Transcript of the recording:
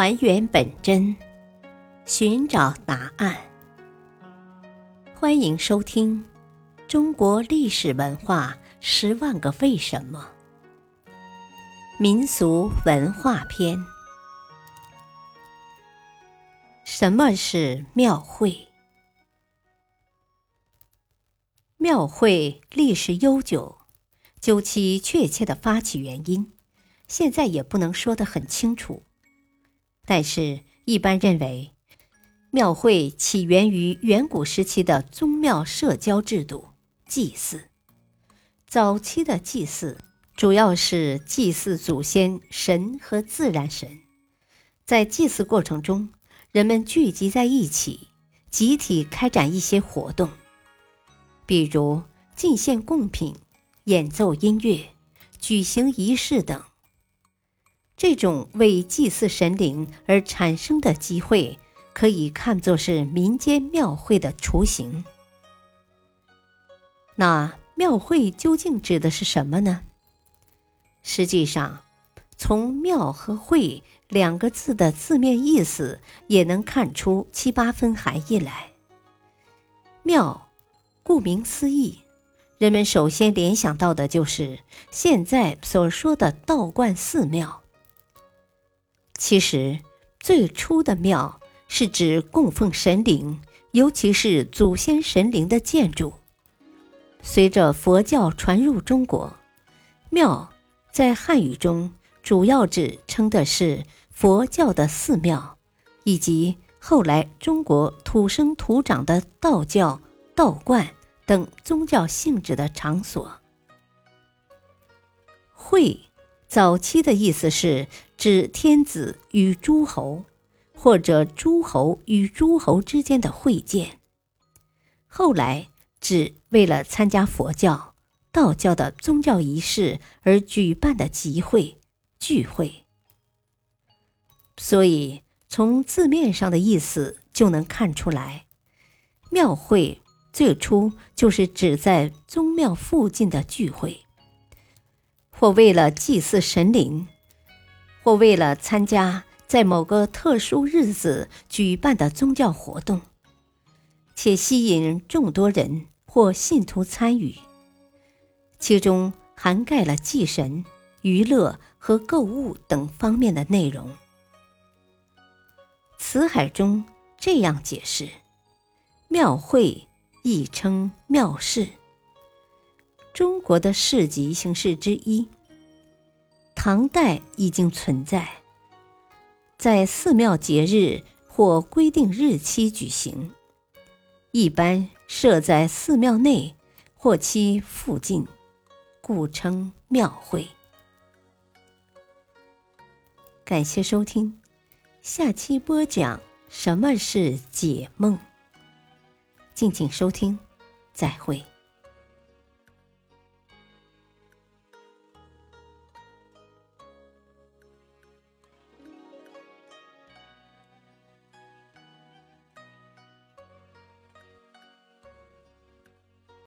还原本真，寻找答案。欢迎收听《中国历史文化十万个为什么》民俗文化篇。什么是庙会？庙会历史悠久，究其确切的发起原因，现在也不能说得很清楚。但是，一般认为，庙会起源于远古时期的宗庙社交制度——祭祀。早期的祭祀主要是祭祀祖先、神和自然神。在祭祀过程中，人们聚集在一起，集体开展一些活动，比如进献贡品、演奏音乐、举行仪式等。这种为祭祀神灵而产生的机会，可以看作是民间庙会的雏形。那庙会究竟指的是什么呢？实际上，从“庙”和“会”两个字的字面意思，也能看出七八分含义来。庙，顾名思义，人们首先联想到的就是现在所说的道观、寺庙。其实，最初的庙是指供奉神灵，尤其是祖先神灵的建筑。随着佛教传入中国，庙在汉语中主要指称的是佛教的寺庙，以及后来中国土生土长的道教、道观等宗教性质的场所。会。早期的意思是指天子与诸侯，或者诸侯与诸侯之间的会见。后来指为了参加佛教、道教的宗教仪式而举办的集会、聚会。所以从字面上的意思就能看出来，庙会最初就是指在宗庙附近的聚会。或为了祭祀神灵，或为了参加在某个特殊日子举办的宗教活动，且吸引众多人或信徒参与，其中涵盖了祭神、娱乐和购物等方面的内容。辞海中这样解释：庙会亦称庙市。中国的市集形式之一，唐代已经存在，在寺庙节日或规定日期举行，一般设在寺庙内或其附近，故称庙会。感谢收听，下期播讲什么是解梦，敬请收听，再会。